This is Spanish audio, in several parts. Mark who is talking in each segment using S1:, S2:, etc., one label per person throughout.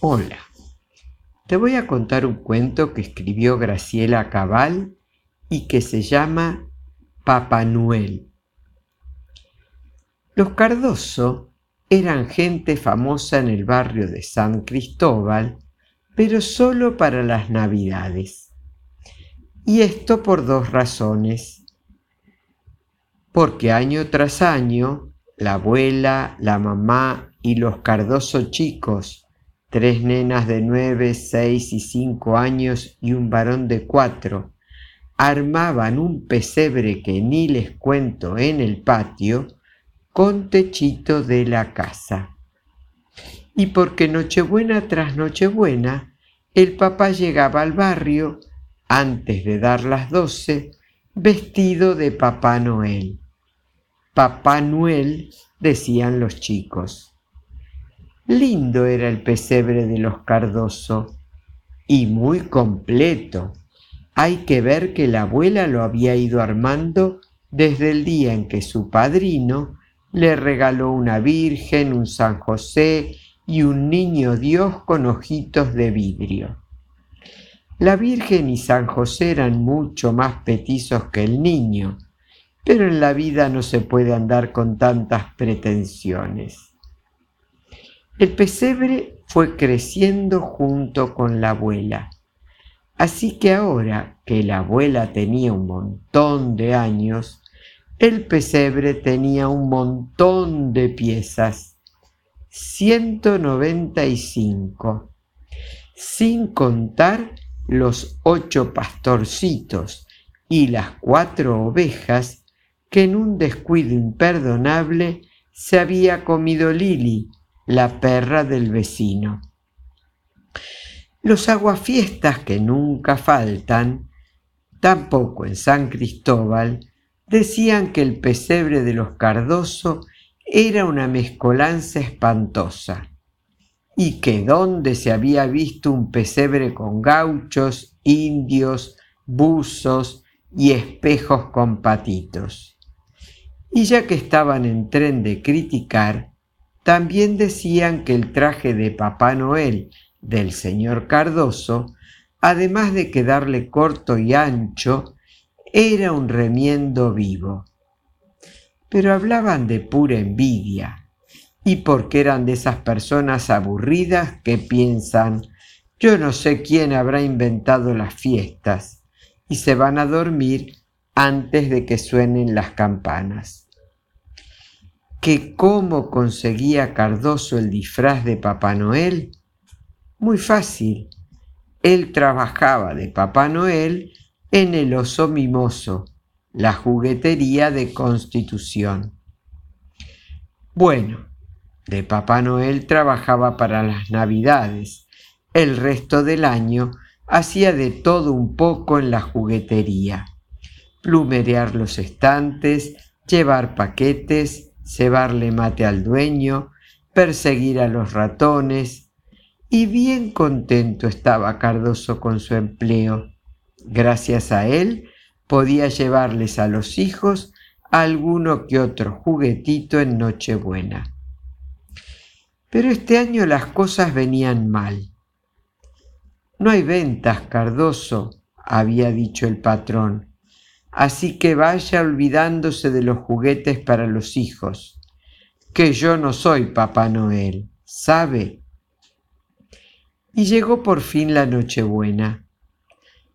S1: Hola, te voy a contar un cuento que escribió Graciela Cabal y que se llama Papá Noel. Los Cardoso eran gente famosa en el barrio de San Cristóbal, pero solo para las Navidades. Y esto por dos razones. Porque año tras año, la abuela, la mamá y los Cardoso chicos, tres nenas de nueve, seis y cinco años y un varón de cuatro, armaban un pesebre que ni les cuento en el patio, con techito de la casa. Y porque Nochebuena tras Nochebuena, el papá llegaba al barrio, antes de dar las doce, vestido de Papá Noel. Papá Noel, decían los chicos. Lindo era el pesebre de los Cardoso y muy completo. Hay que ver que la abuela lo había ido armando desde el día en que su padrino le regaló una Virgen, un San José y un niño Dios con ojitos de vidrio. La Virgen y San José eran mucho más petizos que el niño, pero en la vida no se puede andar con tantas pretensiones. El pesebre fue creciendo junto con la abuela, así que ahora que la abuela tenía un montón de años, el pesebre tenía un montón de piezas, 195, sin contar los ocho pastorcitos y las cuatro ovejas que en un descuido imperdonable se había comido Lili, la perra del vecino. Los aguafiestas que nunca faltan, tampoco en San Cristóbal, decían que el pesebre de los Cardoso era una mezcolanza espantosa y que donde se había visto un pesebre con gauchos, indios, buzos y espejos con patitos. Y ya que estaban en tren de criticar, también decían que el traje de Papá Noel del señor Cardoso, además de quedarle corto y ancho, era un remiendo vivo. Pero hablaban de pura envidia y porque eran de esas personas aburridas que piensan, yo no sé quién habrá inventado las fiestas y se van a dormir antes de que suenen las campanas. ¿Que cómo conseguía Cardoso el disfraz de Papá Noel? Muy fácil. Él trabajaba de Papá Noel en el oso mimoso, la juguetería de Constitución. Bueno, de Papá Noel trabajaba para las Navidades. El resto del año hacía de todo un poco en la juguetería. Plumerear los estantes, llevar paquetes, cebarle mate al dueño, perseguir a los ratones. Y bien contento estaba Cardoso con su empleo Gracias a él podía llevarles a los hijos alguno que otro juguetito en Nochebuena. Pero este año las cosas venían mal. No hay ventas, Cardoso, había dicho el patrón, así que vaya olvidándose de los juguetes para los hijos, que yo no soy Papá Noel, ¿sabe? Y llegó por fin la Nochebuena.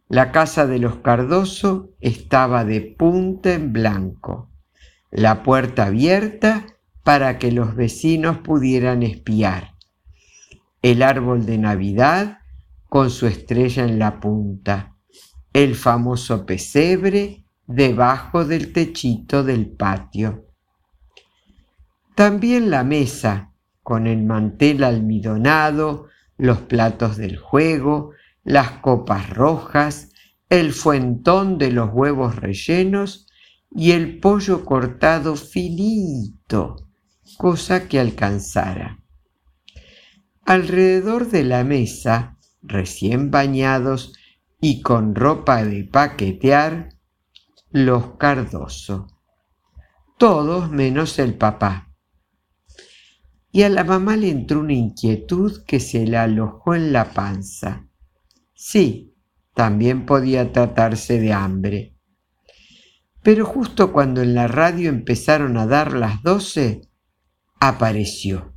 S1: La casa de los Cardoso estaba de punta en blanco, la puerta abierta para que los vecinos pudieran espiar, el árbol de Navidad con su estrella en la punta, el famoso pesebre debajo del techito del patio. También la mesa, con el mantel almidonado, los platos del juego, las copas rojas, el fuentón de los huevos rellenos y el pollo cortado finito, cosa que alcanzara. Alrededor de la mesa, recién bañados y con ropa de paquetear, los Cardoso. Todos menos el papá. y a la mamá le entró una inquietud que se le alojó en la panza. Sí, también podía tratarse de hambre. Pero justo cuando en la radio empezaron a dar las doce, apareció,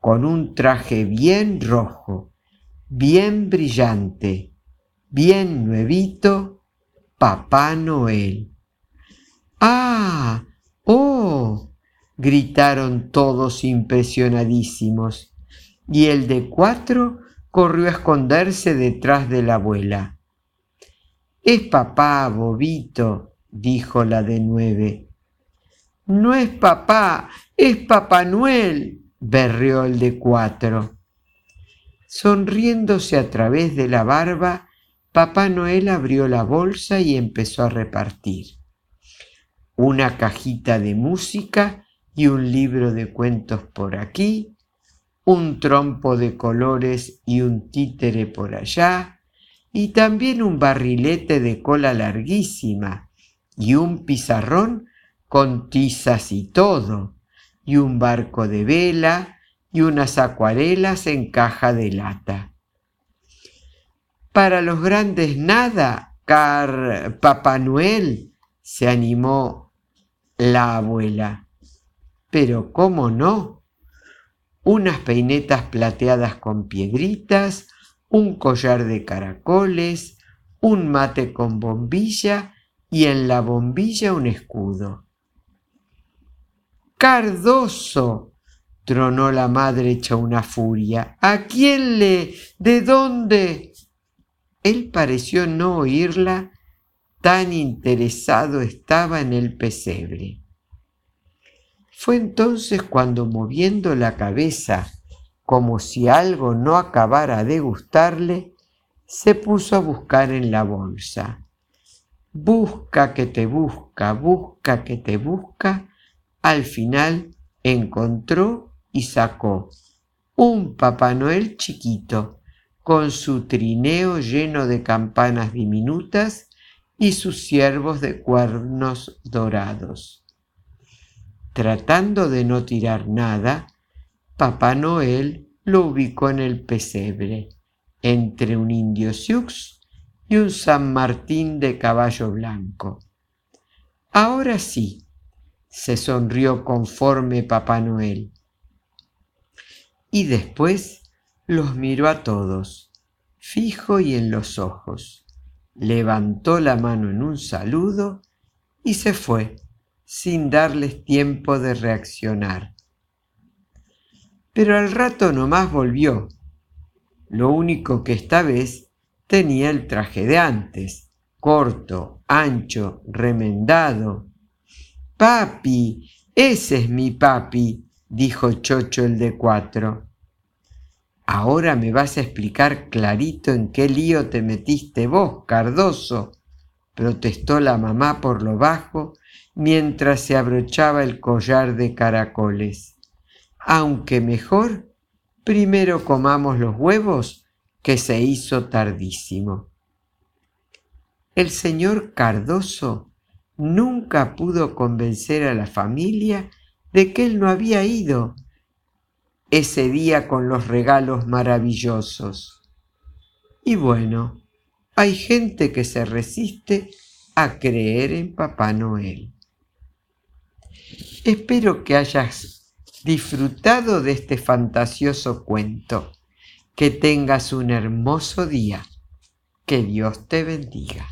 S1: con un traje bien rojo, bien brillante, bien nuevito, Papá Noel. ¡Ah! ¡Oh! gritaron todos impresionadísimos, y el de cuatro corrió a esconderse detrás de la abuela. Es papá, bobito, dijo la de nueve. No es papá, es Papá Noel, berreó el de cuatro. Sonriéndose a través de la barba, Papá Noel abrió la bolsa y empezó a repartir. Una cajita de música y un libro de cuentos por aquí, un trompo de colores y un títere por allá, y también un barrilete de cola larguísima, y un pizarrón con tizas y todo, y un barco de vela, y unas acuarelas en caja de lata. Para los grandes nada, car Papá Noel, se animó la abuela. Pero ¿cómo no? Unas peinetas plateadas con piedritas, un collar de caracoles, un mate con bombilla y en la bombilla un escudo. Cardoso, tronó la madre hecha una furia. ¿A quién le? ¿De dónde? Él pareció no oírla, tan interesado estaba en el pesebre. Fue entonces cuando moviendo la cabeza, como si algo no acabara de gustarle, se puso a buscar en la bolsa. Busca que te busca, busca que te busca, al final encontró y sacó un Papá Noel chiquito, con su trineo lleno de campanas diminutas y sus ciervos de cuernos dorados. Tratando de no tirar nada, Papá Noel lo ubicó en el pesebre, entre un indio sioux y un San Martín de caballo blanco. Ahora sí, se sonrió conforme Papá Noel. Y después los miró a todos, fijo y en los ojos, levantó la mano en un saludo y se fue, sin darles tiempo de reaccionar. Pero al rato nomás volvió, lo único que esta vez tenía el traje de antes, corto, ancho, remendado. Papi, ese es mi papi, dijo Chocho el de cuatro. Ahora me vas a explicar clarito en qué lío te metiste vos, Cardoso, protestó la mamá por lo bajo mientras se abrochaba el collar de caracoles. Aunque mejor, primero comamos los huevos, que se hizo tardísimo. El señor Cardoso nunca pudo convencer a la familia de que él no había ido ese día con los regalos maravillosos. Y bueno, hay gente que se resiste a creer en Papá Noel. Espero que hayas disfrutado de este fantasioso cuento. Que tengas un hermoso día. Que Dios te bendiga.